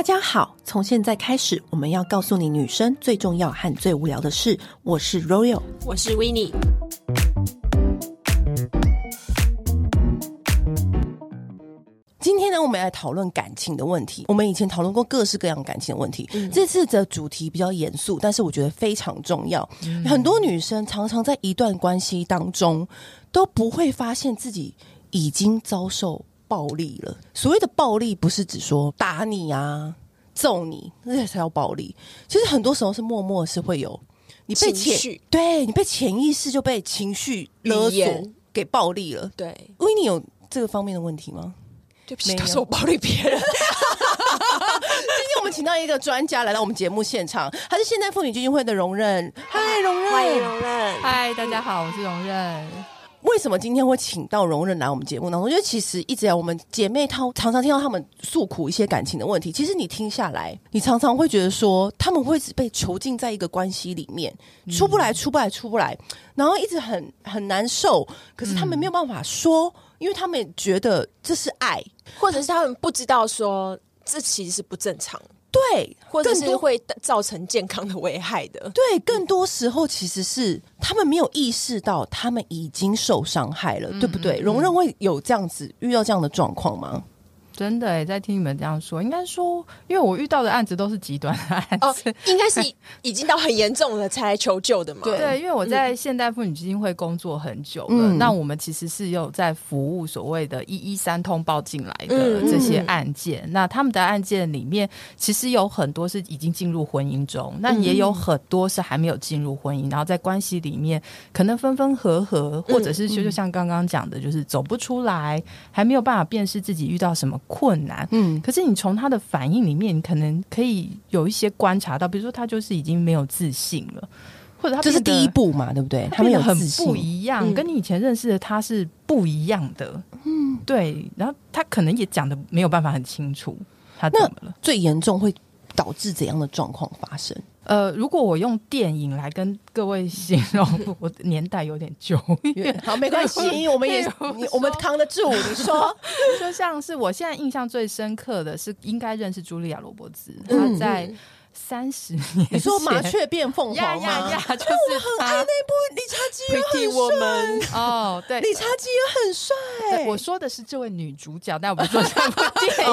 大家好，从现在开始，我们要告诉你女生最重要和最无聊的事。我是 Royal，我是 Winnie。今天呢，我们来讨论感情的问题。我们以前讨论过各式各样感情的问题，嗯、这次的主题比较严肃，但是我觉得非常重要。嗯、很多女生常常在一段关系当中都不会发现自己已经遭受。暴力了。所谓的暴力，不是指说打你啊、揍你，那才叫暴力。其实很多时候是默默是会有你被潜，情绪对你被潜意识就被情绪勒索给暴力了。对，因为你有这个方面的问题吗？对不起，都是我暴力别人。今天我们请到一个专家来到我们节目现场，他是现代妇女基金会的荣任。嗨，荣任，欢迎荣任。嗨，大家好，我是荣任。为什么今天会请到容任来我们节目呢？我觉得其实一直来我们姐妹她常常听到他们诉苦一些感情的问题。其实你听下来，你常常会觉得说，他们会被囚禁在一个关系里面，出不来，出不来，出不来，然后一直很很难受。可是他们没有办法说，因为他们觉得这是爱，或者是他们不知道说这其实是不正常。对，或者是会造成健康的危害的。对，更多时候其实是他们没有意识到他们已经受伤害了，嗯、对不对？荣任会有这样子遇到这样的状况吗？真的哎，在听你们这样说，应该说，因为我遇到的案子都是极端的案子，哦、应该是已经到很严重了才来求救的嘛。对，因为我在现代妇女基金会工作很久了，嗯、那我们其实是有在服务所谓的“一一三”通报进来的这些案件。嗯、那他们的案件里面，其实有很多是已经进入婚姻中，那也有很多是还没有进入婚姻，然后在关系里面可能分分合合，或者是就就像刚刚讲的，就是走不出来，还没有办法辨识自己遇到什么困难，嗯，可是你从他的反应里面，你可能可以有一些观察到，比如说他就是已经没有自信了，或者他这是第一步嘛，对不对？他们有很不一样，嗯、跟你以前认识的他是不一样的，嗯，对。然后他可能也讲的没有办法很清楚，他怎么了？最严重会导致怎样的状况发生？呃，如果我用电影来跟各位形容，我年代有点久远，好，没关系，我们也 我们扛得住。你说，就像是我现在印象最深刻的是，应该认识茱莉亚·罗伯兹，她在。嗯三十年，你说麻雀变凤凰吗？呀呀呀！就是我很爱那部理查基尔很帅哦，对，理查基尔很帅。我说的是这位女主角，但我不说这部 电影。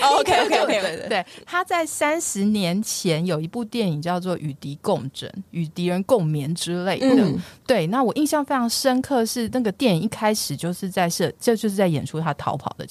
OK OK OK，对，她在三十年前有一部电影叫做《与敌共枕》，与敌人共眠之类的。对，那我印象非常深刻是那个电影一开始就是在设，这就是在演出他逃跑的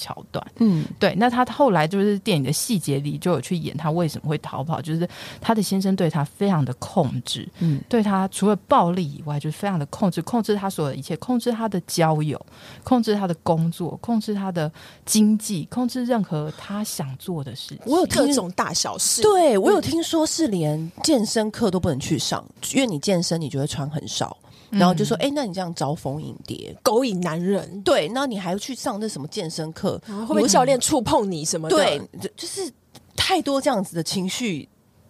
他的先生对他非常的控制，嗯，对他除了暴力以外，就是非常的控制，控制他所有的一切，控制他的交友，控制他的工作，控制他的经济，控制任何他想做的事情。我有各种大小事，对，我有听说是连健身课都不能去上，因为你健身你就会穿很少，然后就说，哎、嗯欸，那你这样招蜂引蝶，勾引男人，对，那你还要去上那什么健身课，会不会教练触碰你什么的？对，就是太多这样子的情绪。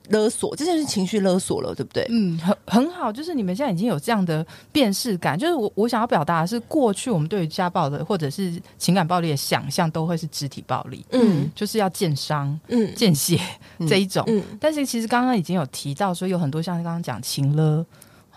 勒索，这就是情绪勒索了，对不对？嗯，很很好，就是你们现在已经有这样的辨识感。就是我我想要表达的是，过去我们对于家暴的或者是情感暴力的想象，都会是肢体暴力，嗯，就是要见伤、嗯，见血这一种。嗯，但是其实刚刚已经有提到说，有很多像刚刚讲情勒。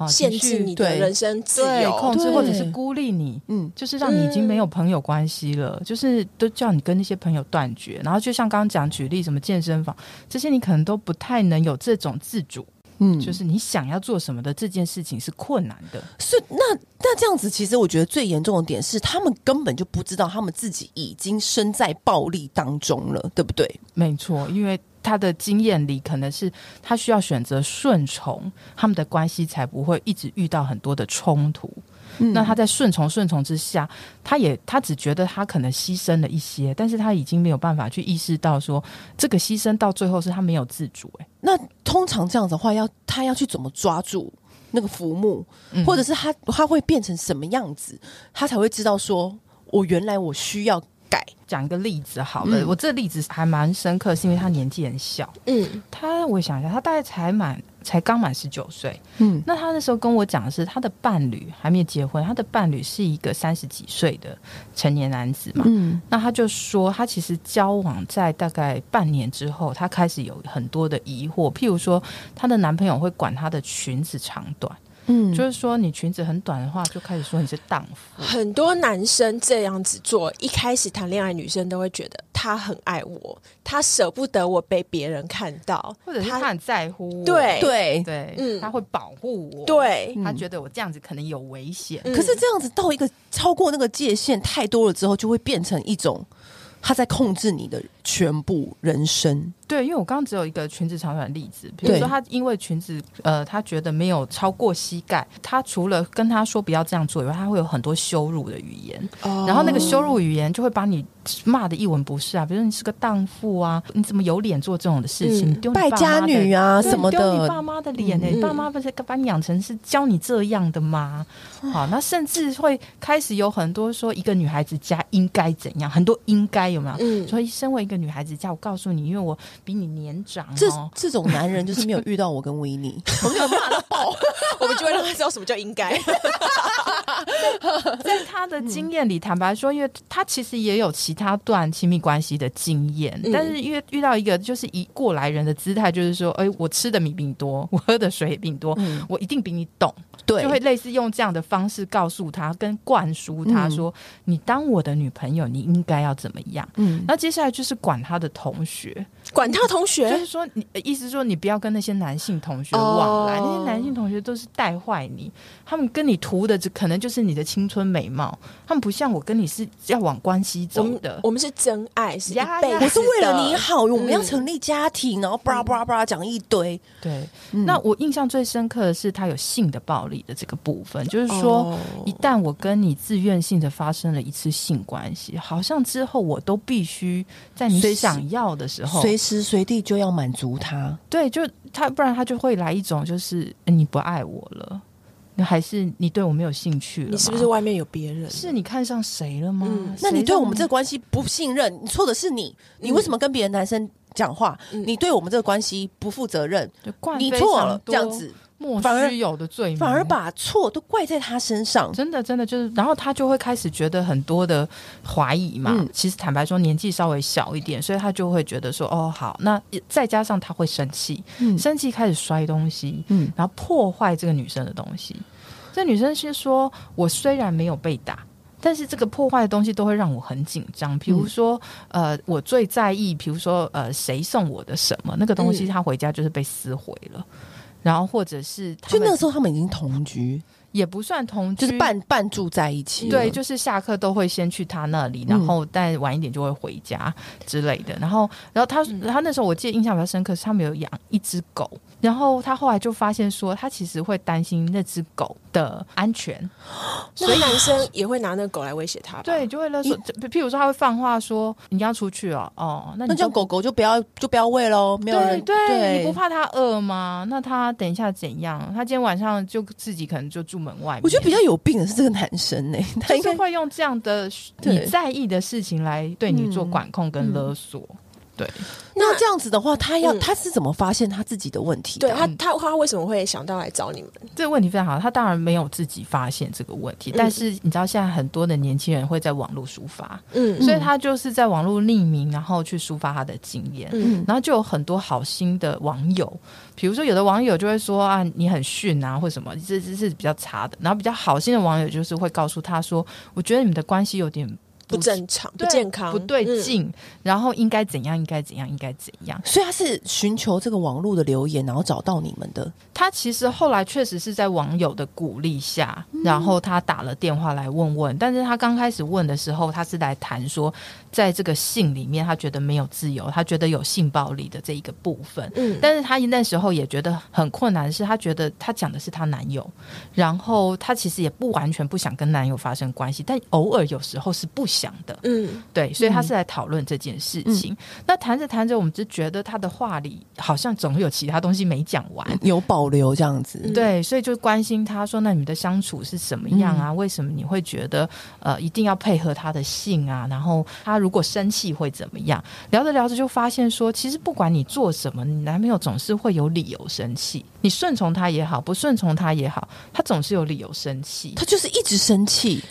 限制你的人生自由，控制或者是孤立你，嗯，就是让你已经没有朋友关系了，嗯、就是都叫你跟那些朋友断绝。然后就像刚刚讲举例，什么健身房这些，你可能都不太能有这种自主，嗯，就是你想要做什么的这件事情是困难的。是那那这样子，其实我觉得最严重的点是，他们根本就不知道他们自己已经身在暴力当中了，对不对？没错，因为。他的经验里，可能是他需要选择顺从，他们的关系才不会一直遇到很多的冲突。嗯、那他在顺从顺从之下，他也他只觉得他可能牺牲了一些，但是他已经没有办法去意识到说，这个牺牲到最后是他没有自主。哎，那通常这样子的话，要他要去怎么抓住那个浮木，嗯、或者是他他会变成什么样子，他才会知道说，我原来我需要。改讲一个例子好了，嗯、我这例子还蛮深刻，是因为他年纪很小。嗯，他我想一下，他大概才满。才刚满十九岁，嗯，那他那时候跟我讲的是，他的伴侣还没有结婚，他的伴侣是一个三十几岁的成年男子嘛，嗯，那他就说，他其实交往在大概半年之后，他开始有很多的疑惑，譬如说，他的男朋友会管他的裙子长短。嗯，就是说你裙子很短的话，就开始说你是荡妇。很多男生这样子做，一开始谈恋爱，女生都会觉得他很爱我，他舍不得我被别人看到，或者是他很在乎我。对对对，嗯，他会保护我。对，他觉得我这样子可能有危险。嗯，可是这样子到一个超过那个界限太多了之后，就会变成一种他在控制你的全部人生。对，因为我刚刚只有一个裙子长短的例子，比如说他因为裙子，呃，他觉得没有超过膝盖，他除了跟他说不要这样做以外，他会有很多羞辱的语言，哦、然后那个羞辱语言就会把你骂的一文不值啊，比如说你是个荡妇啊，你怎么有脸做这种的事情？嗯、败家女啊什么的，丢你爸妈的脸呢、欸？嗯、爸妈不是把你养成是教你这样的吗？嗯、好，那甚至会开始有很多说一个女孩子家应该怎样，很多应该有没有？嗯，所以身为一个女孩子家，我告诉你，因为我。比你年长、哦，这这种男人就是没有遇到我跟维尼，我们就骂他爆，我们就会让他知道什么叫应该。在他的经验里，坦白说，因为他其实也有其他段亲密关系的经验，嗯、但是因为遇到一个就是以过来人的姿态，就是说，哎，我吃的米比你多，我喝的水也比你多，嗯、我一定比你懂，对，就会类似用这样的方式告诉他，跟灌输他说，嗯、你当我的女朋友，你应该要怎么样？嗯，那接下来就是管他的同学，管他同学，就是说，你意思说，你不要跟那些男性同学往来，哦、那些男性同学都是带坏你，他们跟你图的，只可能就是你的青春美貌，他们不像我跟你是要往关系走的，我们是真爱，是呀，我是为了你好，我们要成立家庭，然后巴拉巴拉巴拉讲一堆。对，那我印象最深刻的是他有性的暴力的这个部分，就是说，一旦我跟你自愿性的发生了一次性关系，好像之后我都必须在你想要的时候，随时随地就要满足他。对，就他，不然他就会来一种就是你不爱我了。还是你对我没有兴趣了？你是不是外面有别人？是你看上谁了吗？嗯、那你对我们这关系不信任，你错的是你。你为什么跟别的男生讲话？嗯、你对我们这个关系不负责任，你错了，这样子。莫须有的罪名，反而把错都怪在他身上。真的，真的就是，然后他就会开始觉得很多的怀疑嘛。嗯、其实坦白说，年纪稍微小一点，所以他就会觉得说，哦，好，那再加上他会生气，嗯、生气开始摔东西，嗯，然后破坏这个女生的东西。这女生是说，我虽然没有被打，但是这个破坏的东西都会让我很紧张。比如说，嗯、呃，我最在意，比如说，呃，谁送我的什么那个东西，他回家就是被撕毁了。然后，或者是，就那个时候他们已经同居，也不算同居，就是半半住在一起。对，就是下课都会先去他那里，然后但晚一点就会回家之类的。然后，然后他他那时候我记得印象比较深刻，是他们有养一只狗。然后他后来就发现说，他其实会担心那只狗的安全，所以男生也会拿那个狗来威胁他。对，就会勒索。譬如说，他会放话说：“你要出去哦，哦，那那叫狗狗就不要就不要喂喽。”没有人对，对，你不怕他饿吗？那他等一下怎样？他今天晚上就自己可能就住门外。我觉得比较有病的是这个男生呢，他应该会用这样的你在意的事情来对你做管控跟勒索。嗯嗯对，那这样子的话，他要、嗯、他是怎么发现他自己的问题的？对他，他他为什么会想到来找你们？这个问题非常好，他当然没有自己发现这个问题，嗯、但是你知道现在很多的年轻人会在网络抒发，嗯，所以他就是在网络匿名，然后去抒发他的经验，嗯，然后就有很多好心的网友，比如说有的网友就会说啊，你很逊啊，或什么，这这是比较差的，然后比较好心的网友就是会告诉他说，我觉得你们的关系有点。不正常，不健康，不对劲，嗯、然后应该怎样？应该怎样？应该怎样？所以他是寻求这个网络的留言，然后找到你们的。他其实后来确实是在网友的鼓励下，嗯、然后他打了电话来问问。但是他刚开始问的时候，他是来谈说，在这个性里面，他觉得没有自由，他觉得有性暴力的这一个部分。嗯，但是他那时候也觉得很困难，是他觉得他讲的是他男友，然后他其实也不完全不想跟男友发生关系，但偶尔有时候是不。想的。嗯，对，所以他是来讨论这件事情。嗯、那谈着谈着，我们就觉得他的话里好像总有其他东西没讲完，有保留这样子。对，所以就关心他说：“那你们的相处是什么样啊？嗯、为什么你会觉得呃一定要配合他的性啊？然后他如果生气会怎么样？”聊着聊着就发现说，其实不管你做什么，你男朋友总是会有理由生气。你顺从他也好，不顺从他也好，他总是有理由生气。他就是一直生气，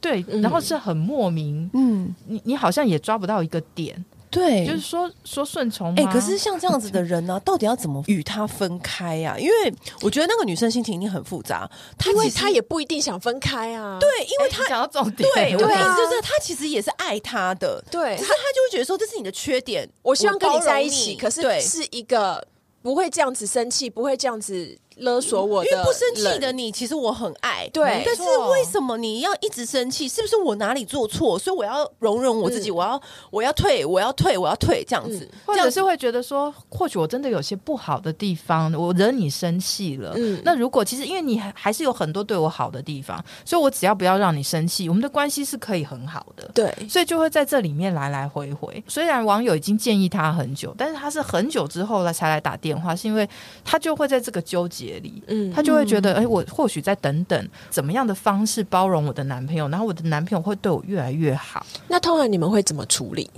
对，然后是很莫名。嗯，你你好像也抓不到一个点。对，就是说说顺从。哎、欸，可是像这样子的人呢、啊，到底要怎么与他分开呀、啊？因为我觉得那个女生心情一定很复杂，她因为她也不一定想分开啊。对，因为她想要重点。对，我的意思就是，她其实也是爱他的。对，可是她就会觉得说，这是你的缺点，我希望跟你在一起，可是对是一个不会这样子生气，不会这样子。勒索我的，因为不生气的你，其实我很爱。对，但是为什么你要一直生气？是不是我哪里做错？所以我要容忍我自己，嗯、我要我要退，我要退，我要退，这样子，嗯、或者是会觉得说，或许我真的有些不好的地方，我惹你生气了。嗯，那如果其实因为你还是有很多对我好的地方，所以我只要不要让你生气，我们的关系是可以很好的。对，所以就会在这里面来来回回。虽然网友已经建议他很久，但是他是很久之后了才来打电话，是因为他就会在这个纠结里，嗯，他。就会觉得，哎，我或许再等等，怎么样的方式包容我的男朋友，然后我的男朋友会对我越来越好。那通常你们会怎么处理？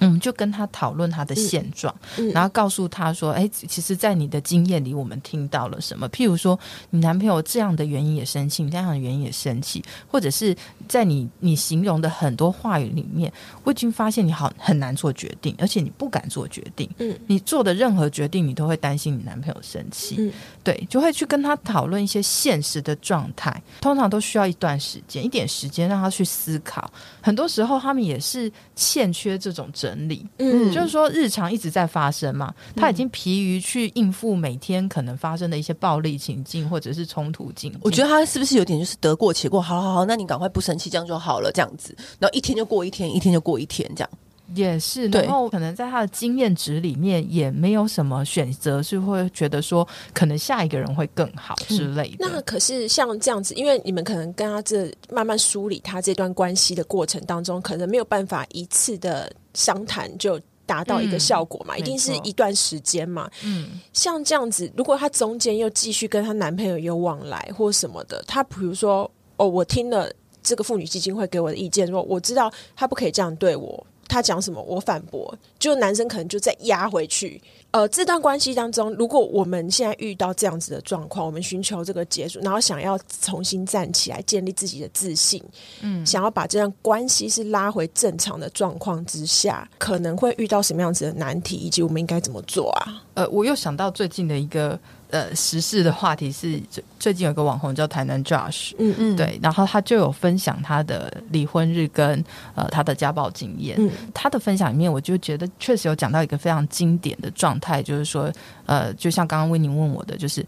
嗯，就跟他讨论他的现状，嗯嗯、然后告诉他说：“哎，其实，在你的经验里，我们听到了什么？譬如说，你男朋友这样的原因也生气，你这样的原因也生气，或者是在你你形容的很多话语里面，我已经发现你好很难做决定，而且你不敢做决定。嗯，你做的任何决定，你都会担心你男朋友生气。嗯，对，就会去跟他讨论一些现实的状态，通常都需要一段时间，一点时间让他去思考。很多时候，他们也是欠缺这种。”整理，嗯，就是说日常一直在发生嘛，他已经疲于去应付每天可能发生的一些暴力情境或者是冲突境。我觉得他是不是有点就是得过且过？好好好，那你赶快不生气，这样就好了，这样子，然后一天就过一天，一天就过一天，这样。也是，然后可能在他的经验值里面也没有什么选择，是会觉得说可能下一个人会更好之类的。嗯、那可是像这样子，因为你们可能跟他这慢慢梳理他这段关系的过程当中，可能没有办法一次的商谈就达到一个效果嘛，嗯、一定是一段时间嘛。嗯，像这样子，如果她中间又继续跟她男朋友有往来或什么的，她比如说哦，我听了这个妇女基金会给我的意见，说我知道她不可以这样对我。他讲什么，我反驳，就男生可能就再压回去。呃，这段关系当中，如果我们现在遇到这样子的状况，我们寻求这个结束，然后想要重新站起来，建立自己的自信，嗯，想要把这段关系是拉回正常的状况之下，可能会遇到什么样子的难题，以及我们应该怎么做啊？呃，我又想到最近的一个。呃，时事的话题是最最近有个网红叫台南 Josh，嗯嗯，对，然后他就有分享他的离婚日跟呃他的家暴经验。嗯，他的分享里面，我就觉得确实有讲到一个非常经典的状态，就是说，呃，就像刚刚威宁问我的，就是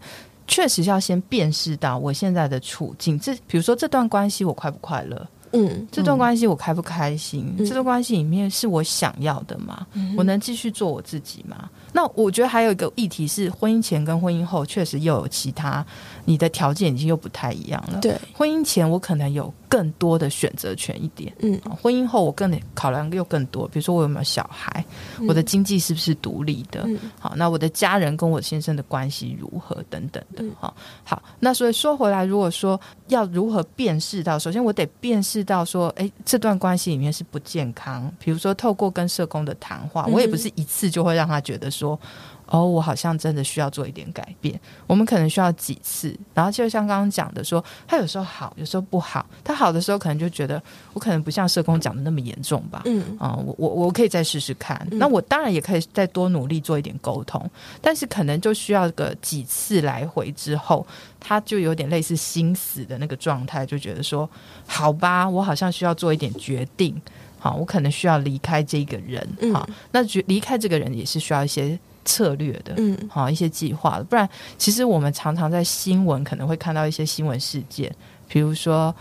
确实要先辨识到我现在的处境，这比如说这段关系我快不快乐？嗯，这段关系我开不开心？嗯、这段关系里面是我想要的吗？嗯、我能继续做我自己吗？那我觉得还有一个议题是，婚姻前跟婚姻后确实又有其他，你的条件已经又不太一样了。对，婚姻前我可能有更多的选择权一点，嗯，婚姻后我更得考量又更多，比如说我有没有小孩，嗯、我的经济是不是独立的，嗯、好，那我的家人跟我先生的关系如何等等的，好、嗯，好，那所以说回来，如果说要如何辨识到，首先我得辨识到说，哎，这段关系里面是不健康，比如说透过跟社工的谈话，我也不是一次就会让他觉得。说哦，我好像真的需要做一点改变。我们可能需要几次，然后就像刚刚讲的说，他有时候好，有时候不好。他好的时候，可能就觉得我可能不像社工讲的那么严重吧。嗯啊、呃，我我我可以再试试看。嗯、那我当然也可以再多努力做一点沟通，但是可能就需要个几次来回之后，他就有点类似心死的那个状态，就觉得说好吧，我好像需要做一点决定。好，我可能需要离开这个人。好，嗯、那离离开这个人也是需要一些策略的。嗯，好，一些计划的。不然，其实我们常常在新闻可能会看到一些新闻事件，比如说，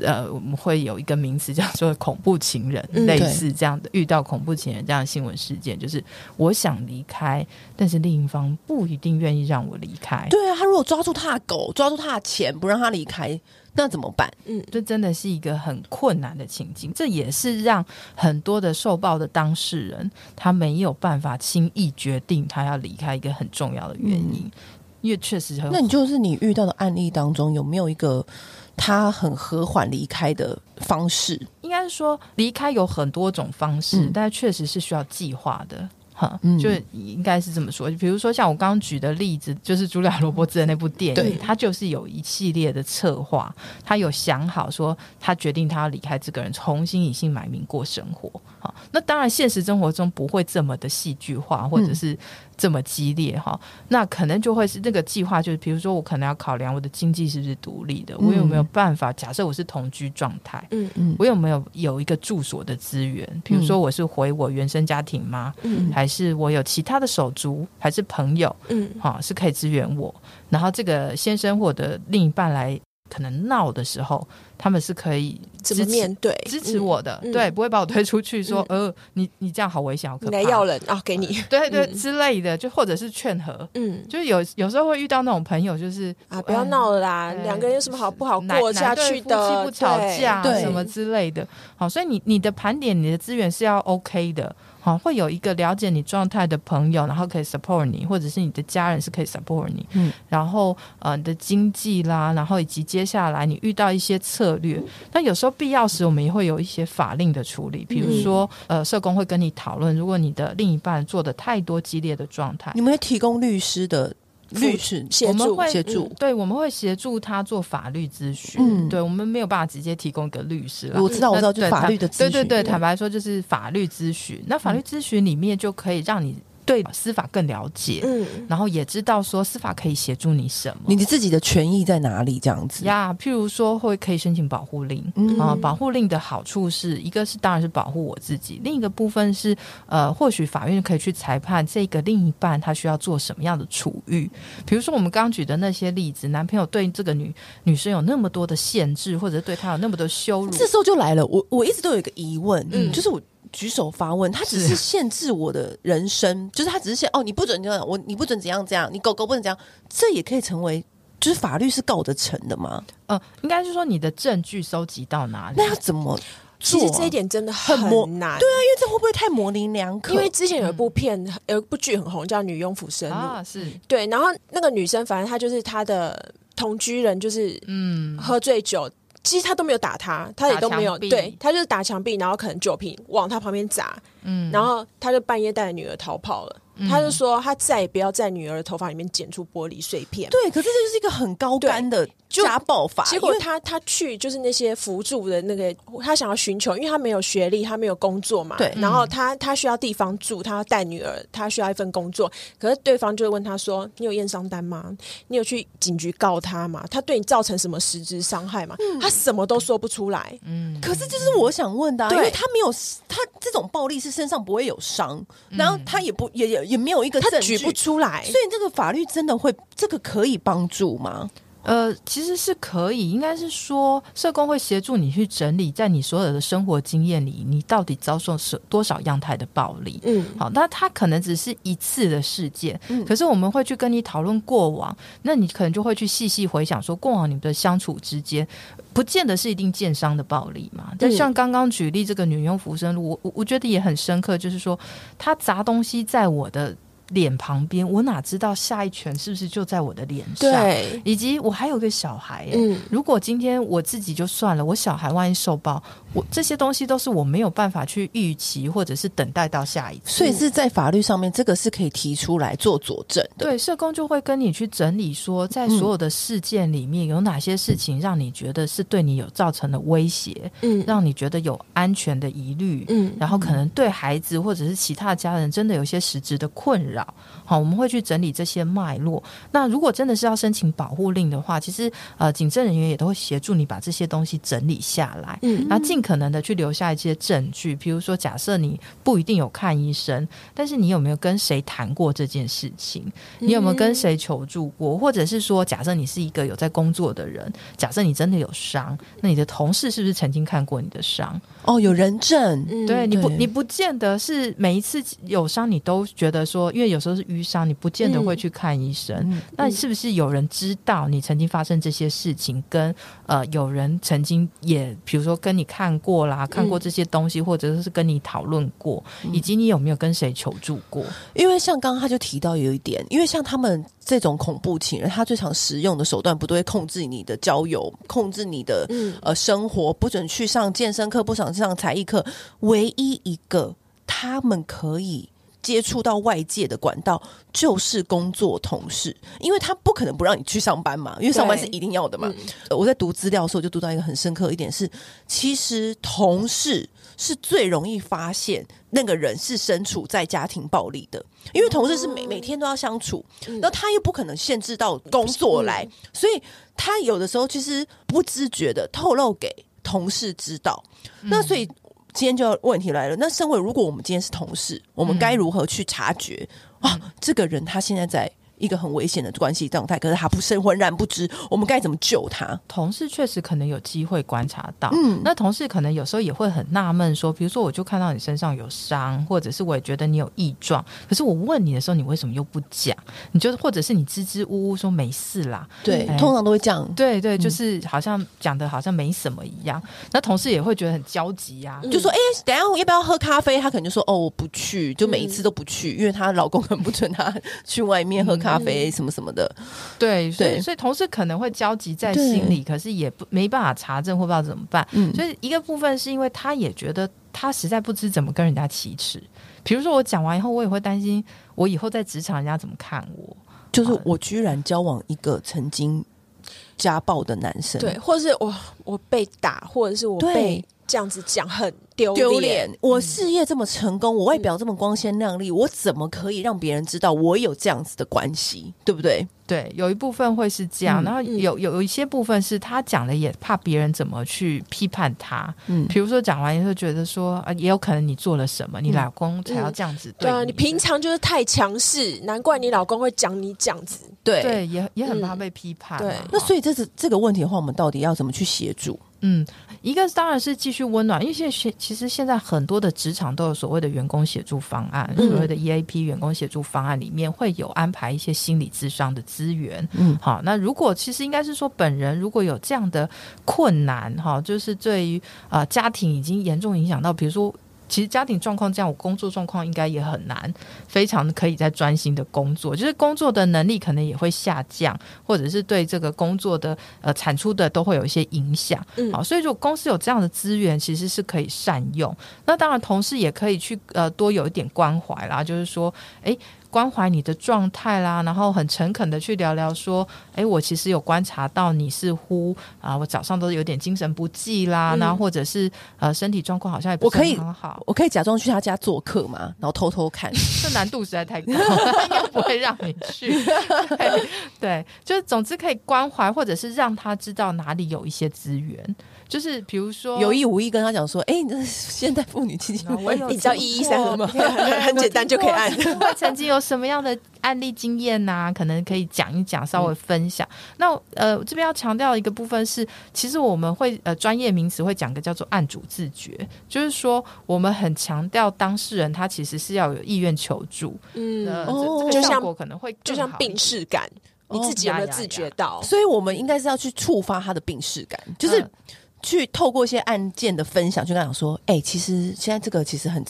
呃，我们会有一个名词叫做“恐怖情人”，嗯、类似这样的，遇到恐怖情人这样的新闻事件，就是我想离开，但是另一方不一定愿意让我离开。对啊，他如果抓住他的狗，抓住他的钱，不让他离开。那怎么办？嗯，这真的是一个很困难的情境，这也是让很多的受暴的当事人他没有办法轻易决定他要离开一个很重要的原因，嗯、因为确实很。那你就是你遇到的案例当中有没有一个他很和缓离开的方式？应该是说离开有很多种方式，嗯、但确实是需要计划的。嗯，就应该是这么说。比如说，像我刚刚举的例子，就是茱莉亚·罗伯兹的那部电影，对他就是有一系列的策划，他有想好说，他决定他要离开这个人，重新隐姓埋名过生活。好，那当然现实生活中不会这么的戏剧化，或者是。这么激烈哈，那可能就会是那个计划，就是比如说我可能要考量我的经济是不是独立的，嗯、我有没有办法？假设我是同居状态，嗯嗯，我有没有有一个住所的资源？比如说我是回我原生家庭吗？嗯，还是我有其他的手足，还是朋友？嗯，哈，是可以支援我。然后这个先生或者另一半来可能闹的时候。他们是可以怎么面对？支持我的，嗯、对，不会把我推出去说，嗯、呃，你你这样好危险，好可怕，你来要人啊，给你，对对、嗯、之类的，就或者是劝和，嗯，就是有有时候会遇到那种朋友，就是啊，不要闹了啦，两、嗯、个人有什么好不好过下去的，夫妻不吵架，对。什么之类的，好，所以你你的盘点，你的资源是要 OK 的，好，会有一个了解你状态的朋友，然后可以 support 你，或者是你的家人是可以 support 你，嗯，然后呃，你的经济啦，然后以及接下来你遇到一些策。略，那有时候必要时，我们也会有一些法令的处理，比如说，呃，社工会跟你讨论，如果你的另一半做的太多激烈的状态，你们会提供律师的律师协助协助，对，我们会协助他做法律咨询，嗯，对，我们没有办法直接提供一个律师了，我知道，我知道，就法律的咨询，对对。对，坦白说就是法律咨询，那法律咨询里面就可以让你。对司法更了解，嗯，然后也知道说司法可以协助你什么，你的自己的权益在哪里？这样子呀，譬如说会可以申请保护令，嗯啊，保护令的好处是一个是当然是保护我自己，另一个部分是呃，或许法院可以去裁判这个另一半他需要做什么样的处遇。比如说我们刚举的那些例子，男朋友对这个女女生有那么多的限制，或者对她有那么多羞辱，这时候就来了，我我一直都有一个疑问，嗯，就是我。举手发问，他只是限制我的人生，是 就是他只是限哦，你不准这样，我你不准怎样怎样，你狗狗不能这样，这也可以成为，就是法律是告得成的吗？呃，应该是说你的证据收集到哪里？那要怎么做啊？其实这一点真的很难，很，对啊，因为这会不会太模棱两可？因为之前有一部片，嗯、有一部剧很红，叫《女佣浮生录》啊，是对，然后那个女生，反正她就是她的同居人，就是嗯，喝醉酒。其实他都没有打他，他也都没有，对，他就是打墙壁，然后可能酒瓶往他旁边砸，嗯，然后他就半夜带着女儿逃跑了。嗯、他就说他再也不要在女儿的头发里面剪出玻璃碎片。对，可是这就是一个很高干的家暴法。结果他他去就是那些辅助的那个，他想要寻求，因为他没有学历，他没有工作嘛。对。然后他他需要地方住，他要带女儿，他需要一份工作。可是对方就会问他说：“你有验伤单吗？你有去警局告他吗？他对你造成什么实质伤害吗？”嗯、他什么都说不出来。嗯。可是这是我想问的、啊，因为他没有他这种暴力是身上不会有伤，嗯、然后他也不也也。也没有一个证据，他举不出来，所以这个法律真的会，这个可以帮助吗？呃，其实是可以，应该是说社工会协助你去整理，在你所有的生活经验里，你到底遭受是多少样态的暴力？嗯，好，那他可能只是一次的事件，嗯，可是我们会去跟你讨论过往，那你可能就会去细细回想，说过往你们的相处之间，不见得是一定建商的暴力嘛。但像刚刚举例这个女佣浮生录，我我我觉得也很深刻，就是说他砸东西在我的。脸旁边，我哪知道下一拳是不是就在我的脸上？对，以及我还有个小孩，嗯，如果今天我自己就算了，我小孩万一受暴，我这些东西都是我没有办法去预期或者是等待到下一次。所以是在法律上面，这个是可以提出来做佐证的。对，社工就会跟你去整理说，在所有的事件里面有哪些事情让你觉得是对你有造成的威胁，嗯，让你觉得有安全的疑虑，嗯，然后可能对孩子或者是其他家人真的有些实质的困扰。好，我们会去整理这些脉络。那如果真的是要申请保护令的话，其实呃，警政人员也都会协助你把这些东西整理下来，嗯，然后尽可能的去留下一些证据。比如说，假设你不一定有看医生，但是你有没有跟谁谈过这件事情？你有没有跟谁求助过？或者是说，假设你是一个有在工作的人，假设你真的有伤，那你的同事是不是曾经看过你的伤？哦，有人证，对，你不，你不见得是每一次有伤你都觉得说，因为。有时候是淤伤，你不见得会去看医生。嗯、那是不是有人知道你曾经发生这些事情？跟呃，有人曾经也比如说跟你看过啦，看过这些东西，嗯、或者是跟你讨论过，以及你有没有跟谁求助过？因为像刚刚他就提到有一点，因为像他们这种恐怖情人，他最常使用的手段不都会控制你的交友，控制你的、嗯、呃生活，不准去上健身课，不准上才艺课，唯一一个他们可以。接触到外界的管道就是工作同事，因为他不可能不让你去上班嘛，因为上班是一定要的嘛。嗯、我在读资料的时候就读到一个很深刻的一点是，其实同事是最容易发现那个人是身处在家庭暴力的，因为同事是每每天都要相处，那、嗯、他又不可能限制到工作来，嗯、所以他有的时候其实不自觉的透露给同事知道，嗯、那所以。今天就要问题来了，那身为如果我们今天是同事，我们该如何去察觉、嗯、啊？这个人他现在在。一个很危险的关系状态，可是他不是浑然不知，我们该怎么救他？同事确实可能有机会观察到，嗯，那同事可能有时候也会很纳闷，说，比如说，我就看到你身上有伤，或者是我也觉得你有异状，可是我问你的时候，你为什么又不讲？你就或者是你支支吾吾说没事啦，对，欸、通常都会这样，对对，就是好像讲的好像没什么一样。嗯、那同事也会觉得很焦急呀、啊，就说，哎、欸，等下我要不要喝咖啡？他可能就说，哦，我不去，就每一次都不去，嗯、因为她老公很不准她去外面喝咖啡，什么什么。的对，所以所以同事可能会焦急在心里，可是也不没办法查证或不知道怎么办。嗯，所以一个部分是因为他也觉得他实在不知怎么跟人家启齿。比如说我讲完以后，我也会担心我以后在职场人家怎么看我，就是我居然交往一个曾经家暴的男生，对，或者是我我被打，或者是我被。这样子讲很丢脸。我事业这么成功，我外表这么光鲜亮丽，我怎么可以让别人知道我有这样子的关系？对不对？对，有一部分会是这样，然后有有有一些部分是他讲了，也怕别人怎么去批判他。嗯，比如说讲完以后觉得说啊，也有可能你做了什么，你老公才要这样子对。对啊，你平常就是太强势，难怪你老公会讲你这样子。对对，也也很怕被批判。对，那所以这是这个问题的话，我们到底要怎么去协助？嗯，一个当然是继续温暖，因为现现其实现在很多的职场都有所谓的员工协助方案，嗯、所谓的 EAP 员工协助方案里面会有安排一些心理咨商的资源。嗯，好，那如果其实应该是说，本人如果有这样的困难，哈，就是对于啊、呃、家庭已经严重影响到，比如说。其实家庭状况这样，我工作状况应该也很难，非常可以在专心的工作，就是工作的能力可能也会下降，或者是对这个工作的呃产出的都会有一些影响。嗯，好，所以如果公司有这样的资源，其实是可以善用。那当然，同事也可以去呃多有一点关怀啦，就是说，诶。关怀你的状态啦，然后很诚恳的去聊聊，说，哎，我其实有观察到你似乎啊，我早上都有点精神不济啦，那、嗯、或者是呃身体状况好像也不是很好，我可以，我可以假装去他家做客嘛，然后偷偷看，这难度实在太高，应该不会让你去。对，对，就是总之可以关怀，或者是让他知道哪里有一些资源。就是比如说有意无意跟他讲说，哎、欸，这现代妇女基金会，你知道一一三吗？很简单就可以按。曾经有什么样的案例经验呐、啊？可能可以讲一讲，稍微分享。嗯、那呃，这边要强调一个部分是，其实我们会呃专业名词会讲个叫做案主自觉，就是说我们很强调当事人他其实是要有意愿求助。嗯，哦，就像可能会就像病识感，你自己有没有自觉到？所以我们应该是要去触发他的病识感，就是。嗯去透过一些案件的分享，就跟他讲说：“哎、欸，其实现在这个其实很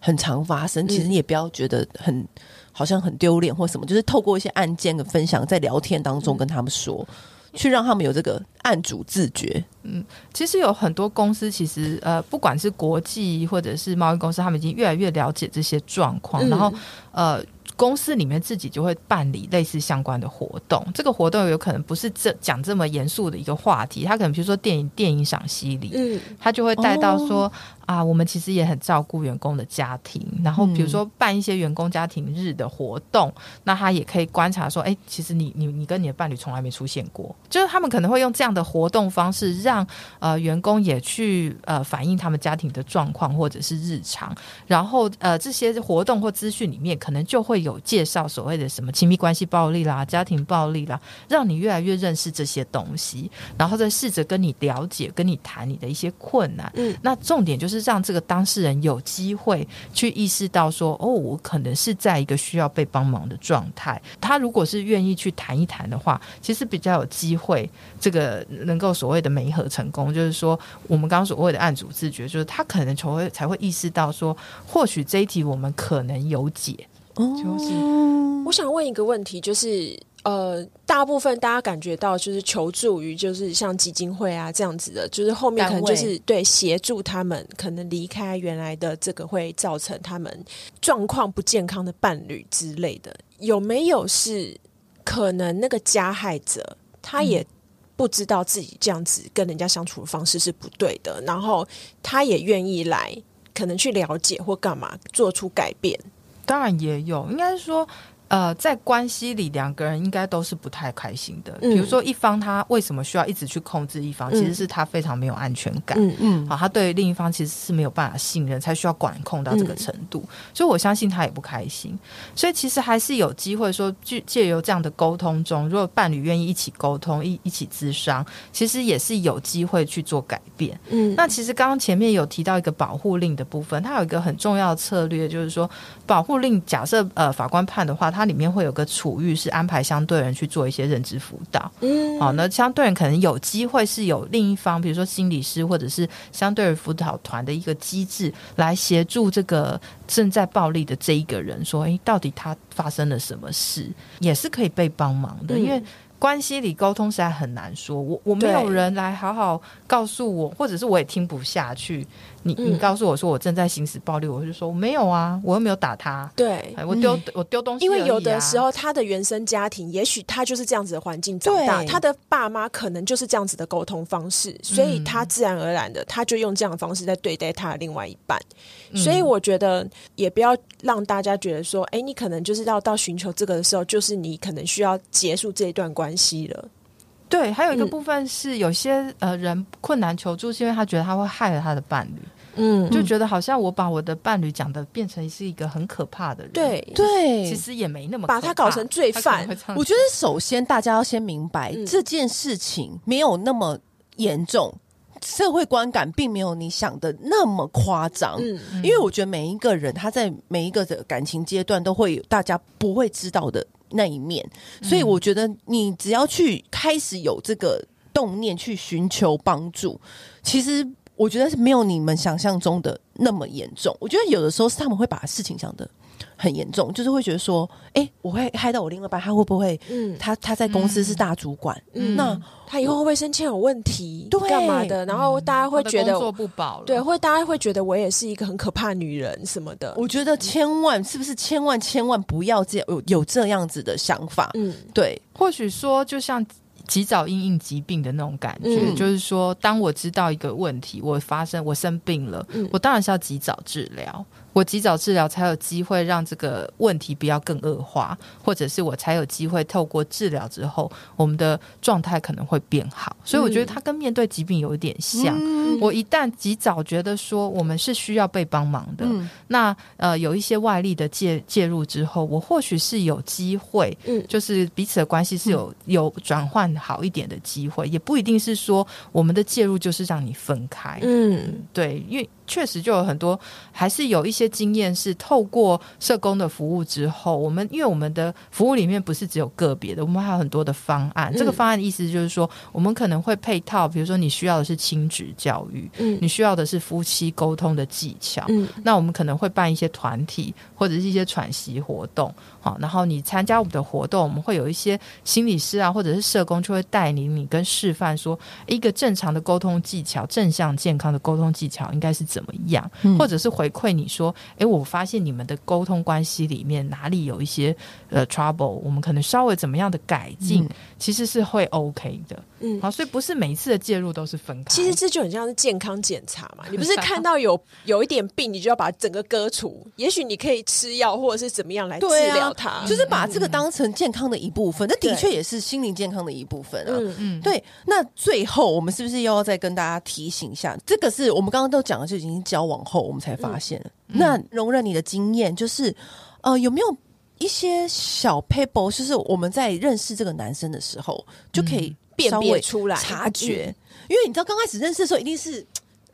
很常发生，其实你也不要觉得很好像很丢脸或什么，就是透过一些案件的分享，在聊天当中跟他们说，去让他们有这个案主自觉。”嗯，其实有很多公司，其实呃，不管是国际或者是贸易公司，他们已经越来越了解这些状况，然后呃。公司里面自己就会办理类似相关的活动，这个活动有可能不是这讲这么严肃的一个话题，他可能比如说电影电影赏析礼，嗯，他就会带到说。哦啊，我们其实也很照顾员工的家庭，然后比如说办一些员工家庭日的活动，嗯、那他也可以观察说，哎，其实你你你跟你的伴侣从来没出现过，就是他们可能会用这样的活动方式，让呃员工也去呃反映他们家庭的状况或者是日常，然后呃这些活动或资讯里面可能就会有介绍所谓的什么亲密关系暴力啦、家庭暴力啦，让你越来越认识这些东西，然后再试着跟你了解、跟你谈你的一些困难。嗯，那重点就是让这个当事人有机会去意识到说，哦，我可能是在一个需要被帮忙的状态。他如果是愿意去谈一谈的话，其实比较有机会，这个能够所谓的媒合成功。就是说，我们刚刚所谓的案主自觉，就是他可能才会才会意识到说，或许这一题我们可能有解。就是，我想问一个问题，就是。呃，大部分大家感觉到就是求助于，就是像基金会啊这样子的，就是后面可能就是对协助他们，可能离开原来的这个会造成他们状况不健康的伴侣之类的，有没有是可能那个加害者他也不知道自己这样子跟人家相处的方式是不对的，然后他也愿意来，可能去了解或干嘛做出改变？当然也有，应该是说。呃，在关系里，两个人应该都是不太开心的。嗯、比如说，一方他为什么需要一直去控制一方，嗯、其实是他非常没有安全感。嗯嗯，好、嗯，他对另一方其实是没有办法信任，才需要管控到这个程度。嗯、所以我相信他也不开心。所以其实还是有机会说，借借由这样的沟通中，如果伴侣愿意一起沟通，一一起咨商，其实也是有机会去做改变。嗯，那其实刚刚前面有提到一个保护令的部分，它有一个很重要的策略，就是说保护令假设呃法官判的话，它里面会有个处遇，是安排相对人去做一些认知辅导。嗯，好，那相对人可能有机会是有另一方，比如说心理师或者是相对人辅导团的一个机制，来协助这个正在暴力的这一个人，说，诶，到底他发生了什么事，也是可以被帮忙的，嗯、因为。关系里沟通实在很难说，我我没有人来好好告诉我，或者是我也听不下去。你你告诉我说我正在行使暴力，我就说我没有啊，我又没有打他。对，我丢、嗯、我丢东西、啊。因为有的时候他的原生家庭，也许他就是这样子的环境长大，他的爸妈可能就是这样子的沟通方式，所以他自然而然的他就用这样的方式在对待他的另外一半。嗯、所以我觉得也不要让大家觉得说，哎，你可能就是要到寻求这个的时候，就是你可能需要结束这一段关系了。对，还有一个部分是有些呃人困难求助，是因为他觉得他会害了他的伴侣。嗯，就觉得好像我把我的伴侣讲的变成是一个很可怕的人，对对，其实也没那么把他搞成罪犯。我觉得首先大家要先明白、嗯、这件事情没有那么严重，社会观感并没有你想的那么夸张。嗯，因为我觉得每一个人他在每一个的感情阶段都会有大家不会知道的那一面，所以我觉得你只要去开始有这个动念去寻求帮助，其实。我觉得是没有你们想象中的那么严重。我觉得有的时候是他们会把事情想得很严重，就是会觉得说，哎、欸，我会害到我另外一半，他会不会？嗯，他他在公司是大主管，嗯，那他以后会不会升迁有问题？对，干嘛的？然后大家会觉得工作不保了，对，会大家会觉得我也是一个很可怕女人什么的。我觉得千万是不是千万千万不要这样有有这样子的想法？嗯，对，或许说就像。及早因应疾病的那种感觉，嗯、就是说，当我知道一个问题，我发生，我生病了，嗯、我当然是要及早治疗。我及早治疗，才有机会让这个问题不要更恶化，或者是我才有机会透过治疗之后，我们的状态可能会变好。所以我觉得它跟面对疾病有一点像。嗯、我一旦及早觉得说我们是需要被帮忙的，嗯、那呃有一些外力的介介入之后，我或许是有机会，嗯，就是彼此的关系是有有转换好一点的机会，也不一定是说我们的介入就是让你分开。嗯，对，因为。确实就有很多，还是有一些经验是透过社工的服务之后，我们因为我们的服务里面不是只有个别的，我们还有很多的方案。嗯、这个方案的意思就是说，我们可能会配套，比如说你需要的是亲职教育，嗯，你需要的是夫妻沟通的技巧，嗯，那我们可能会办一些团体或者是一些喘息活动，好，然后你参加我们的活动，我们会有一些心理师啊或者是社工就会带领你跟示范说，一个正常的沟通技巧，正向健康的沟通技巧应该是怎怎么样，或者是回馈你说，哎，我发现你们的沟通关系里面哪里有一些呃 trouble，我们可能稍微怎么样的改进，嗯、其实是会 OK 的。嗯，好，所以不是每一次的介入都是分开。其实这就很像是健康检查嘛，你不是看到有有一点病，你就要把整个割除。也许你可以吃药或者是怎么样来治疗它，啊，就是把这个当成健康的一部分。那的确也是心灵健康的一部分啊。嗯嗯，对。那最后我们是不是又要再跟大家提醒一下？这个是我们刚刚都讲了，就已经交往后我们才发现了。嗯、那容忍你的经验，就是呃，有没有？一些小 paper，就是我们在认识这个男生的时候，就可以辨别出来、察觉。因为你知道，刚开始认识的时候，一定是。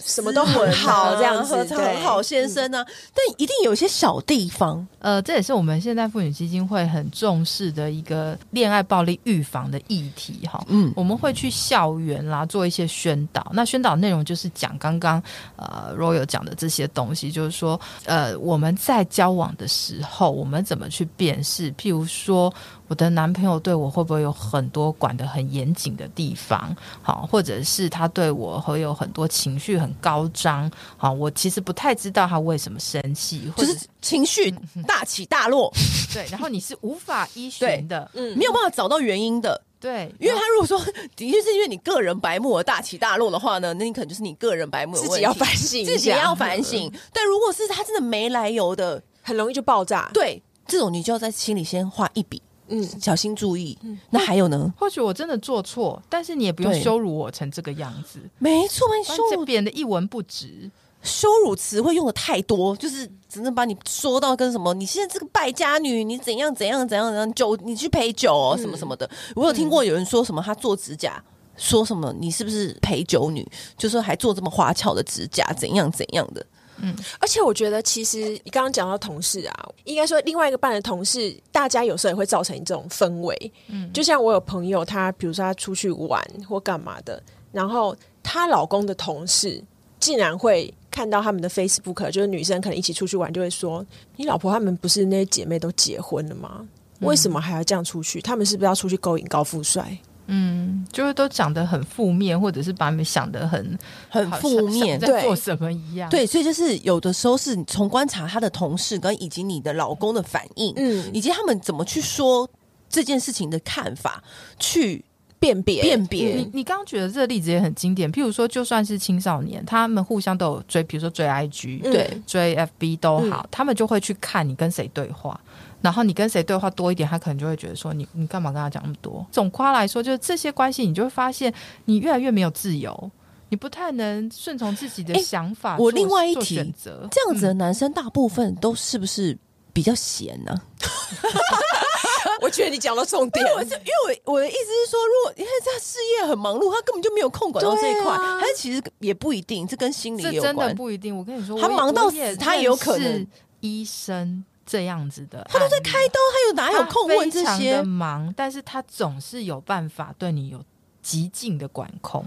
什么都很好，这样子很好，先生呢？但一定有一些小地方，呃，这也是我们现在妇女基金会很重视的一个恋爱暴力预防的议题哈。嗯，我们会去校园啦做一些宣导，那宣导内容就是讲刚刚呃 Royal 讲的这些东西，就是说呃我们在交往的时候，我们怎么去辨识，譬如说。我的男朋友对我会不会有很多管得很严谨的地方？好，或者是他对我会有很多情绪很高涨？好，我其实不太知道他为什么生气，或者就是情绪大起大落。对，然后你是无法依循的，嗯，没有办法找到原因的。对，因为他如果说 的确是因为你个人白目而大起大落的话呢，那你可能就是你个人白目，自己要反省，自己要反省。但如果是他真的没来由的，很容易就爆炸。对，这种你就要在心里先画一笔。嗯，小心注意。嗯，那还有呢？或许我真的做错，但是你也不用羞辱我成这个样子。没错，把你羞辱别人的一文不值，羞辱词汇用的太多，就是只能把你说到跟什么？你现在这个败家女，你怎样怎样怎样怎样酒，你去陪酒哦，什么什么的。嗯、我有听过有人说什么，他做指甲，说什么你是不是陪酒女？就说还做这么花俏的指甲，怎样怎样的。嗯，而且我觉得，其实你刚刚讲到同事啊，应该说另外一个班的同事，大家有时候也会造成这种氛围。嗯，就像我有朋友，他比如说他出去玩或干嘛的，然后她老公的同事竟然会看到他们的 Facebook，就是女生可能一起出去玩，就会说：“你老婆他们不是那些姐妹都结婚了吗？为什么还要这样出去？他们是不是要出去勾引高富帅？”嗯，就是都讲的很负面，或者是把你们想的很很负面，在做什么一样。对，所以就是有的时候是你从观察他的同事跟以及你的老公的反应，嗯，以及他们怎么去说这件事情的看法，去辨别辨别。你你刚刚举的这个例子也很经典，譬如说，就算是青少年，他们互相都有追，比如说追 IG，对，追 FB 都好，嗯，他们就会去看你跟谁对话。然后你跟谁对话多一点，他可能就会觉得说你你干嘛跟他讲那么多？总夸来说，就是这些关系，你就会发现你越来越没有自由，你不太能顺从自己的想法。我另外一题选择，这样子的男生大部分都是不是比较闲呢？我觉得你讲到重点，因为我是因为我我的意思是说，如果因为他事业很忙碌，他根本就没有空管到这一块。他、啊、其实也不一定，这跟心理有关，真的不一定。我跟你说，他忙到死，他也有可能医生。这样子的，他都在开刀，他有哪有空问这些？忙，但是他总是有办法对你有极尽的管控，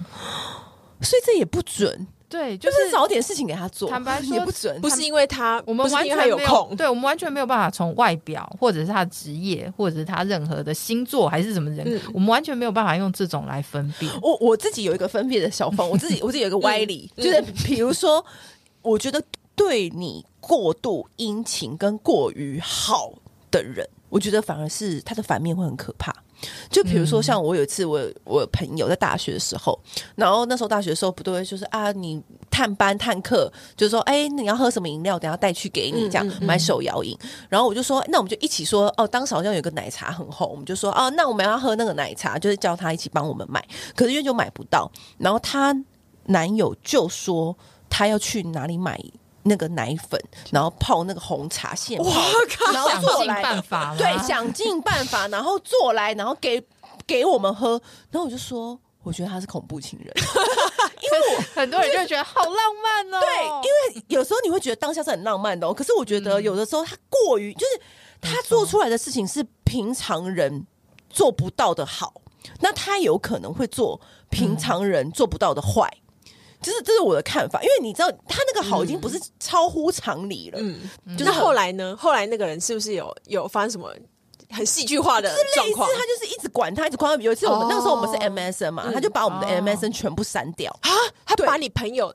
所以这也不准。对，就是、就是找点事情给他做。坦白 说，也不准，不是因为他，我们完全没有空。对，我们完全没有办法从外表，或者是他的职业，或者是他任何的星座，还是什么人，嗯、我们完全没有办法用这种来分辨。我我自己有一个分辨的小方，我自己我自己有一个歪理，嗯、就是比如说，我觉得对你。过度殷勤跟过于好的人，我觉得反而是他的反面会很可怕。就比如说，像我有一次，我有我有朋友在大学的时候，然后那时候大学的时候不都会就是啊，你探班探课，就是说，哎，你要喝什么饮料，等下带去给你，这样买手摇饮。然后我就说，那我们就一起说，哦，当时好像有个奶茶很红，我们就说，哦，那我们要喝那个奶茶，就是叫他一起帮我们买。可是因为就买不到，然后她男友就说他要去哪里买。那个奶粉，然后泡那个红茶现泡，然后做来，办法对，想尽办法，然后做来，然后给给我们喝。然后我就说，我觉得他是恐怖情人，因为我很多人就会觉得好浪漫哦。对，因为有时候你会觉得当下是很浪漫的哦，可是我觉得有的时候他过于，就是他做出来的事情是平常人做不到的好，那他有可能会做平常人做不到的坏。就是这是我的看法，因为你知道他那个好已经不是超乎常理了。嗯，就是后来呢，后来那个人是不是有有发生什么很戏剧化的状况？他就是一直管他，一直管他。有一次我们、哦、那个时候我们是 MSN 嘛，他就把我们的 MSN 全部删掉啊！他把你朋友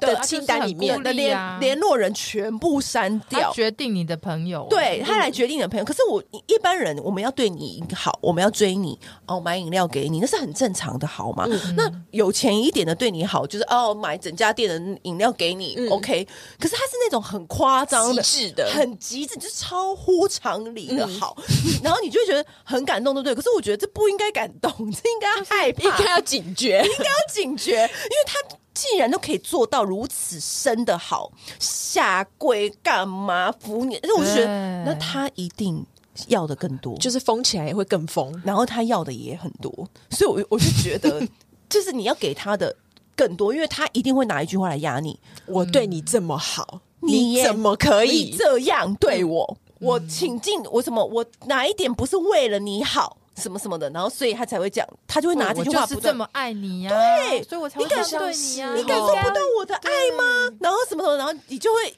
的清单里面的联联络人全部删掉，决定你的朋友，对他来决定你的朋友。可是我一般人，我们要对你好，我们要追你哦，买饮料给你，那是很正常的好吗。嗯、那有钱一点的对你好，就是哦，买整家店的饮料给你、嗯、，OK。可是他是那种很夸张的、极致的、很极致，就是超乎常理的好，嗯、然后你就会觉得很感动，对不对？可是我觉得这不应该感动，这应该要害怕，应该要警觉，应该要警觉，因为他。既然都可以做到如此深的好，下跪干嘛扶你？那我就觉得，那他一定要的更多，就是疯起来也会更疯，然后他要的也很多，所以我我就觉得，就是你要给他的更多，因为他一定会拿一句话来压你。我对你这么好，嗯、你怎么可以这样对我？嗯、我请进我什么？我哪一点不是为了你好？什么什么的，然后所以他才会讲，他就会拿这句话，我就是这么爱你呀，对，所以我才会对你呀，你感受不到我的爱吗？然后什么什么，然后你就会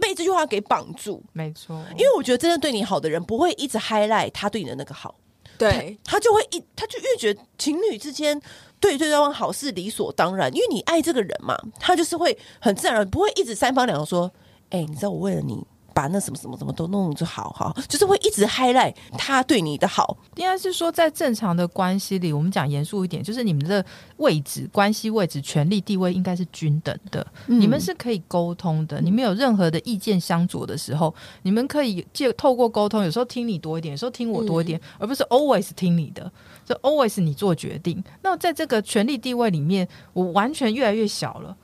被这句话给绑住，没错，因为我觉得真正对你好的人不会一直 highlight 他对你的那个好，对，他就会一，他就越觉得情侣之间对对方好是理所当然，因为你爱这个人嘛，他就是会很自然，不会一直三番两头说，哎，你知道我为了你。把那什么什么什么都弄就好哈，就是会一直 highlight 他对你的好。应该是说，在正常的关系里，我们讲严肃一点，就是你们的位置、关系位置、权力地位应该是均等的。嗯、你们是可以沟通的，你们有任何的意见相左的时候，你们可以借透过沟通，有时候听你多一点，有时候听我多一点，嗯、而不是 always 听你的，就 always 你做决定。那在这个权力地位里面，我完全越来越小了。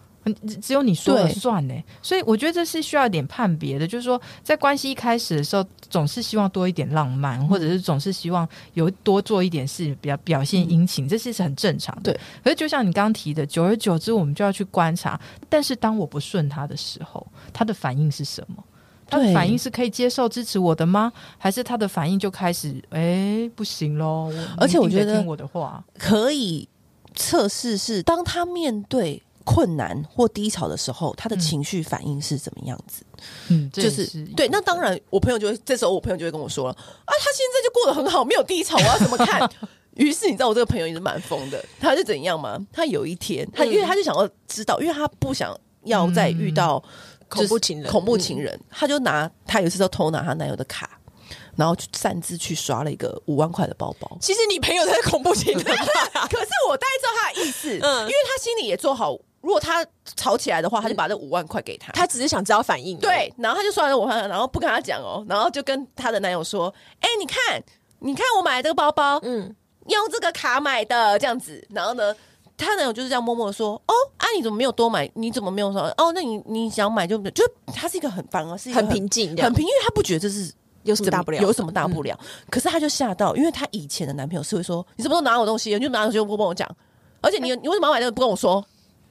只有你说了算呢，所以我觉得这是需要一点判别的，就是说，在关系一开始的时候，总是希望多一点浪漫，或者是总是希望有多做一点事，比较表现殷勤，这些是很正常的。对，可是就像你刚刚提的，久而久之，我们就要去观察。但是当我不顺他的时候，他的反应是什么？他的反应是可以接受、支持我的吗？还是他的反应就开始，哎，不行喽？而且我觉得听我的话可以测试是，当他面对。困难或低潮的时候，他的情绪反应是怎么样子？嗯，就是对。那当然，我朋友就会这时候，我朋友就会跟我说了：“啊，他现在就过得很好，没有低潮，我要怎么看？” 于是你知道，我这个朋友也是蛮疯的。他是怎样吗？他有一天，他因为他就想要知道，因为他不想要再遇到恐怖情人，恐怖情人，他就拿他有一次就偷拿他男友的卡，然后擅自去刷了一个五万块的包包。其实你朋友才是恐怖情人，可是我大概知道他的意思，嗯，因为他心里也做好。如果他吵起来的话，他就把这五万块给他。他只是想知道反应。对，然后他就算了五万，然后不跟他讲哦，然后就跟他的男友说：“哎，你看，你看我买的这个包包，嗯，用这个卡买的，这样子。”然后呢，他男友就是这样默默的说：“哦，啊，你怎么没有多买？你怎么没有说？哦，那你你想买就就他是一个很反而是一个很平静的，很平，因为他不觉得这是有什么大不了，有什么大不了。可是他就吓到，因为他以前的男朋友是会说：你什么时候拿我东西？你就拿东西就不跟我讲，而且你你为什么要买这个不跟我说？”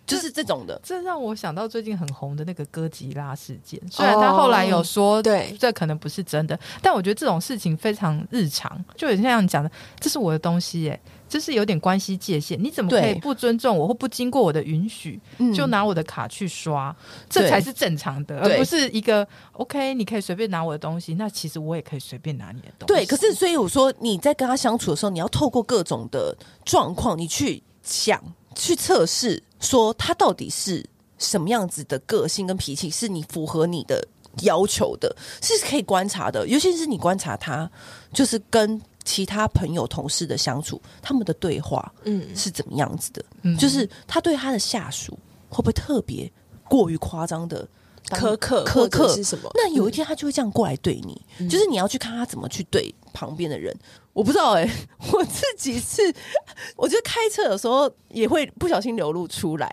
就是这种的，这让我想到最近很红的那个哥吉拉事件。虽然他后来有说，对，这可能不是真的，但我觉得这种事情非常日常，就有点像讲的，这是我的东西，哎，这是有点关系界限，你怎么可以不尊重我或不经过我的允许就拿我的卡去刷？这才是正常的，而不是一个 OK，你可以随便拿我的东西，那其实我也可以随便拿你的东西。对，可是所以我说你在跟他相处的时候，你要透过各种的状况，你去想。去测试，说他到底是什么样子的个性跟脾气，是你符合你的要求的，是可以观察的。尤其是你观察他，就是跟其他朋友、同事的相处，他们的对话，嗯，是怎么样子的？嗯，就是他对他的下属会不会特别过于夸张的苛刻？苛刻是什么？那有一天他就会这样过来对你，嗯，就是你要去看他怎么去对旁边的人。我不知道哎、欸，我自己是，我觉得开车有时候也会不小心流露出来，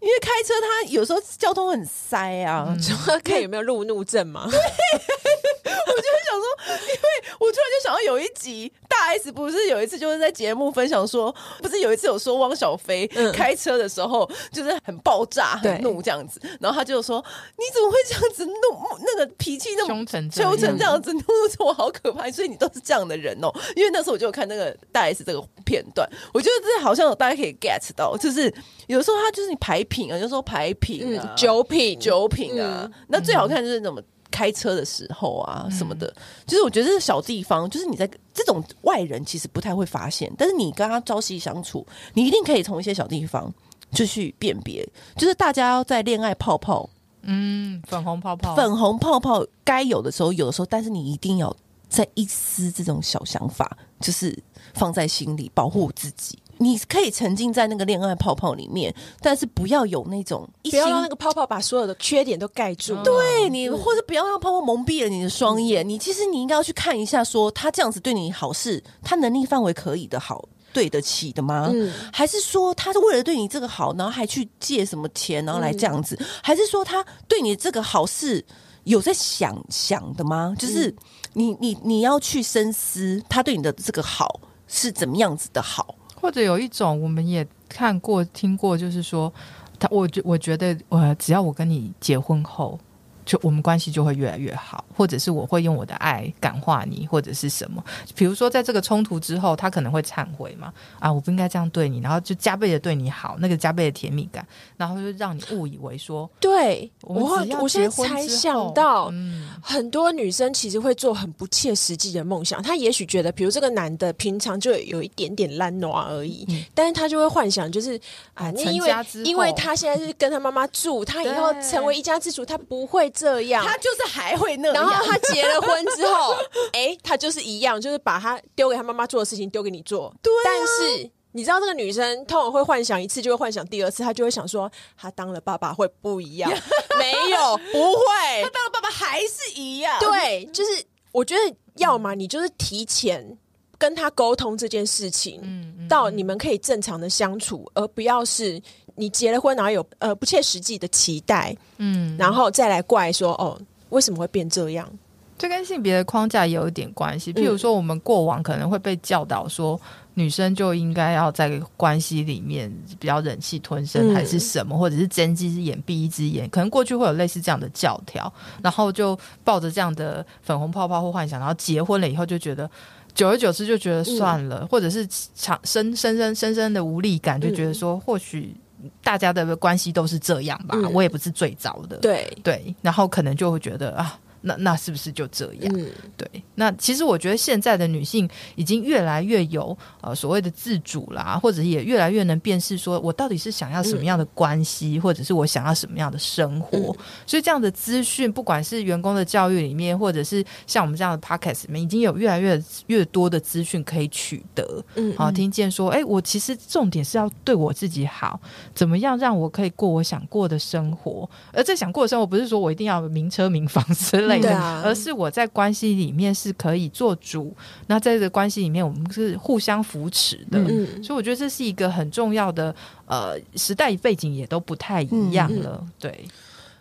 因为开车它有时候交通很塞啊，看有没有路怒症嘛。对，我就想说，因为我突然就想到有一集。大 S 不是有一次就是在节目分享说，不是有一次有说汪小菲开车的时候就是很爆炸、很怒这样子，然后他就说：“你怎么会这样子怒？那个脾气那么凶成这样子，怒我好可怕。”所以你都是这样的人哦。因为那时候我就有看那个大 S 这个片段，我觉得这好像大家可以 get 到，就是有时候他就是你排品啊，有时候排品啊，酒品酒品啊，那最好看就是怎么。开车的时候啊，什么的，嗯、就是我觉得这个小地方，就是你在这种外人其实不太会发现，但是你跟他朝夕相处，你一定可以从一些小地方就去辨别，就是大家要在恋爱泡泡，嗯，粉红泡泡，粉红泡泡该有的时候有的时候，但是你一定要在一丝这种小想法，就是放在心里保护自己。你可以沉浸在那个恋爱泡泡里面，但是不要有那种不要让那个泡泡把所有的缺点都盖住。对你，或者不要让泡泡蒙蔽了你的双眼。你其实你应该要去看一下说，说他这样子对你好是他能力范围可以的好。对得起的吗？嗯，还是说他是为了对你这个好，然后还去借什么钱，然后来这样子？嗯，还是说他对你这个好是有在想想的吗？就是你你你要去深思，他对你的这个好是怎么样子的好？或者有一种我们也看过听过，就是说他，我觉我觉得，呃，只要我跟你结婚后。就我们关系就会越来越好，或者是我会用我的爱感化你，或者是什么。比如说，在这个冲突之后，他可能会忏悔嘛？啊，我不应该这样对你，然后就加倍的对你好，那个加倍的甜蜜感，然后就让你误以为说，对我我我现在才想到，嗯，很多女生其实会做很不切实际的梦想。她也许觉得，比如这个男的平常就有一点点懒惰而已，嗯，但是他就会幻想，就是啊，你因为因为他现在是跟他妈妈住，他以后成为一家之主，他不会。这样，他就是还会那样。然后他结了婚之后，哎、欸，他就是一样，就是把他丢给他妈妈做的事情丢给你做。对、啊，但是你知道，这个女生通常会幻想一次，就会幻想第二次，她就会想说，她当了爸爸会不一样？没有，不会，她当了爸爸还是一样。对，就是我觉得，要么你就是提前跟他沟通这件事情，嗯，嗯，到你们可以正常的相处，而不要是。你结了婚，然后有呃不切实际的期待，嗯，然后再来怪说哦，为什么会变这样？这跟性别的框架也有一点关系。譬如说，我们过往可能会被教导说，女生就应该要在关系里面比较忍气吞声，还是什么，嗯、或者是睁一只眼闭一只眼，可能过去会有类似这样的教条，然后就抱着这样的粉红泡泡或幻想，然后结婚了以后就觉得。久而久之就觉得算了，嗯、或者是长深深深深深的无力感，就觉得说或许大家的关系都是这样吧，嗯、我也不是最早的，对对，然后可能就会觉得啊。那那是不是就这样？嗯、对，那其实我觉得现在的女性已经越来越有呃所谓的自主啦，或者也越来越能辨识说我到底是想要什么样的关系，嗯、或者是我想要什么样的生活。嗯、所以这样的资讯，不管是员工的教育里面，或者是像我们这样的 podcast 里面，已经有越来越越多的资讯可以取得。嗯，好，听见说，哎、欸，我其实重点是要对我自己好，怎么样让我可以过我想过的生活？而这想过的生活，不是说我一定要名车名房之类的。对啊，而是我在关系里面是可以做主，那在这个关系里面，我们是互相扶持的，嗯，所以我觉得这是一个很重要的，呃，时代背景也都不太一样了，嗯、对。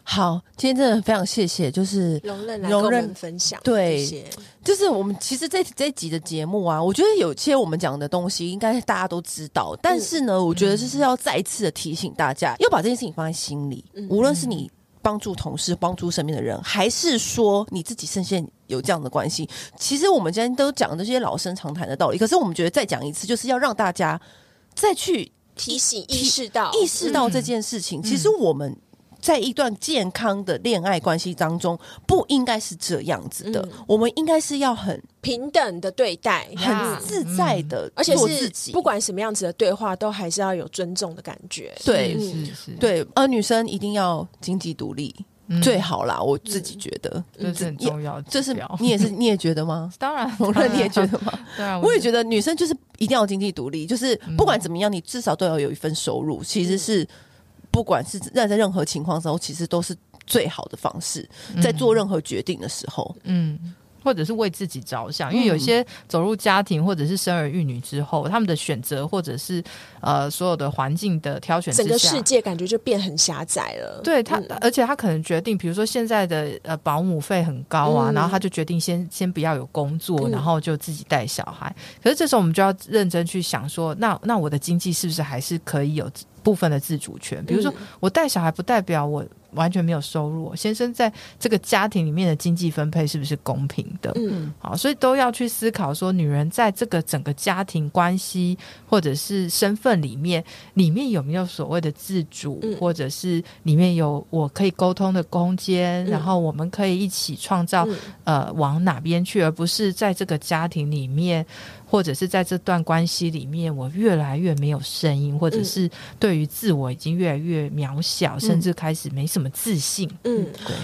好，今天真的非常谢谢，就是容忍来跟我们分享，对，就是我们其实这这一集的节目啊，我觉得有些我们讲的东西应该大家都知道，但是呢，嗯、我觉得就是要再一次的提醒大家，要把这件事情放在心里，嗯、无论是你。帮助同事，帮助身边的人，还是说你自己身陷有这样的关系？其实我们今天都讲这些老生常谈的道理，可是我们觉得再讲一次，就是要让大家再去提醒、意识到、意识到这件事情。嗯、其实我们。在一段健康的恋爱关系当中，不应该是这样子的。嗯、我们应该是要很平等的对待，很自在的，而且是不管什么样子的对话，都还是要有尊重的感觉。对，是是，对。而女生一定要经济独立，嗯、最好啦。我自己觉得，这是很重要。这是你也是你也觉得吗？当然，我说你也觉得吗？当然，我也觉得女生就是一定要经济独立，就是不管怎么样，你至少都要有一份收入。其实是。不管是在在任何情况下，其实都是最好的方式，在做任何决定的时候，嗯，嗯，或者是为自己着想，因为有些走入家庭或者是生儿育女之后，他们的选择或者是呃所有的环境的挑选，整个世界感觉就变很狭窄了。对他，嗯、而且他可能决定，比如说现在的呃保姆费很高啊，嗯、然后他就决定先先不要有工作，然后就自己带小孩。嗯、可是这时候我们就要认真去想说，那那我的经济是不是还是可以有？部分的自主权，比如说我带小孩，不代表我完全没有收入。先生在这个家庭里面的经济分配是不是公平的？嗯，好，所以都要去思考说，女人在这个整个家庭关系或者是身份里面，里面有没有所谓的自主，或者是里面有我可以沟通的空间，然后我们可以一起创造呃往哪边去，而不是在这个家庭里面。或者是在这段关系里面，我越来越没有声音，或者是对于自我已经越来越渺小，嗯、甚至开始没什么自信。嗯，对。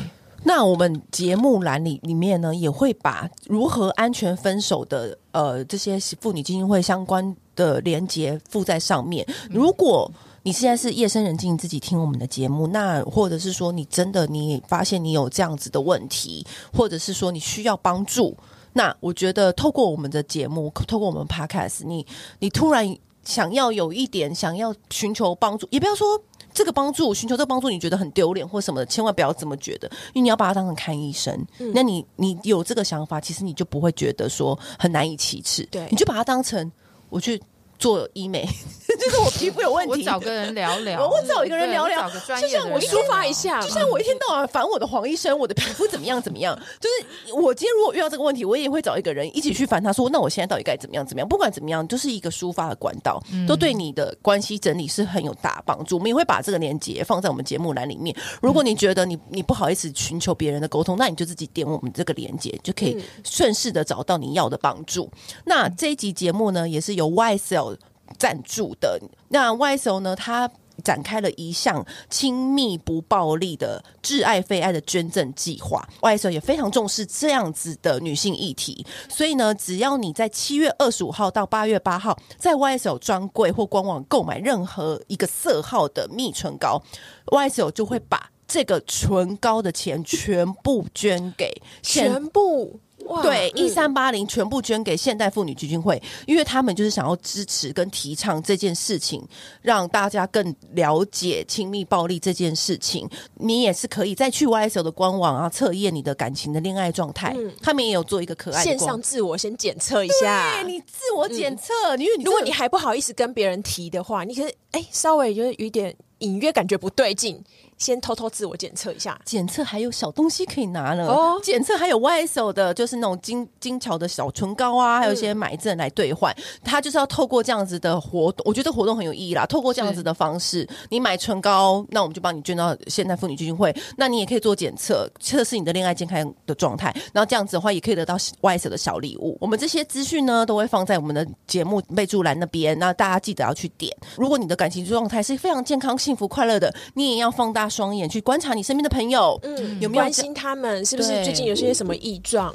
那我们节目栏里里面呢，也会把如何安全分手的呃这些妇女基金会相关的连接附在上面。如果你现在是夜深人静自己听我们的节目，那或者是说你真的你发现你有这样子的问题，或者是说你需要帮助，那我觉得透过我们的节目，透过我们 Podcast，你你突然想要有一点想要寻求帮助，也不要说。这个帮助，寻求这个帮助，你觉得很丢脸或什么的，千万不要这么觉得，因为你要把它当成看医生。嗯、那你你有这个想法，其实你就不会觉得说很难以启齿。对，你就把它当成我去。做医美，就是我皮肤有问题。我找个人聊聊，我找一个人聊聊，找个专业就像我抒发一下，就像我一天到晚烦我的黄医生，我的皮肤怎么样怎么样。就是我今天如果遇到这个问题，我也会找一个人一起去烦他，说那我现在到底该怎么样怎么样？不管怎么样，就是一个抒发的管道，都对你的关系整理是很有大帮助。我们也会把这个链接放在我们节目栏里面。如果你觉得你你不好意思寻求别人的沟通，那你就自己点我们这个链接，就可以顺势的找到你要的帮助。那这一集节目呢，也是由 YSL。赞助的那 YSL 呢，它展开了一项亲密不暴力的挚爱非爱的捐赠计划。YSL 也非常重视这样子的女性议题，所以呢，只要你在七月二十五号到八月八号在 YSL 专柜或官网购买任何一个色号的蜜唇膏，YSL 就会把这个唇膏的钱全部捐给全部。哇对，一三八零全部捐给现代妇女基金会，因为他们就是想要支持跟提倡这件事情，让大家更了解亲密暴力这件事情。你也是可以再去 YSL 的官网啊，测验你的感情的恋爱状态。嗯、他们也有做一个可爱的线上自我先检测一下，对，你自我检测，嗯、因为你如果你还不好意思跟别人提的话，你可以哎稍微就是有点隐约感觉不对劲。先偷偷自我检测一下，检测还有小东西可以拿呢。哦，检测还有 YSL 的，就是那种精精巧的小唇膏啊，还有一些买赠来兑换。它就是要透过这样子的活动，我觉得活动很有意义啦。透过这样子的方式，你买唇膏，那我们就帮你捐到现代妇女基金会。那你也可以做检测，测试你的恋爱健康的状态。然后这样子的话，也可以得到 YSL 的小礼物。我们这些资讯呢，都会放在我们的节目备注栏那边。那大家记得要去点。如果你的感情状态是非常健康、幸福、快乐的，你也要放大双眼去观察你身边的朋友，嗯，有没有关心他们？是不是最近有些什么异状？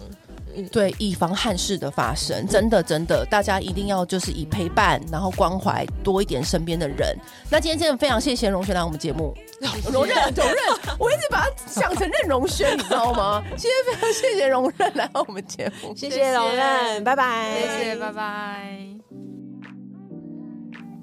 嗯，对，以防憾事的发生，真的真的，大家一定要就是以陪伴，然后关怀多一点身边的人。那今天真的非常谢谢荣轩来我们节目，荣任荣任，我一直把它想成任荣轩，你知道吗？今天非常谢谢荣任来我们节目，谢谢容萱，拜拜，谢谢，拜拜。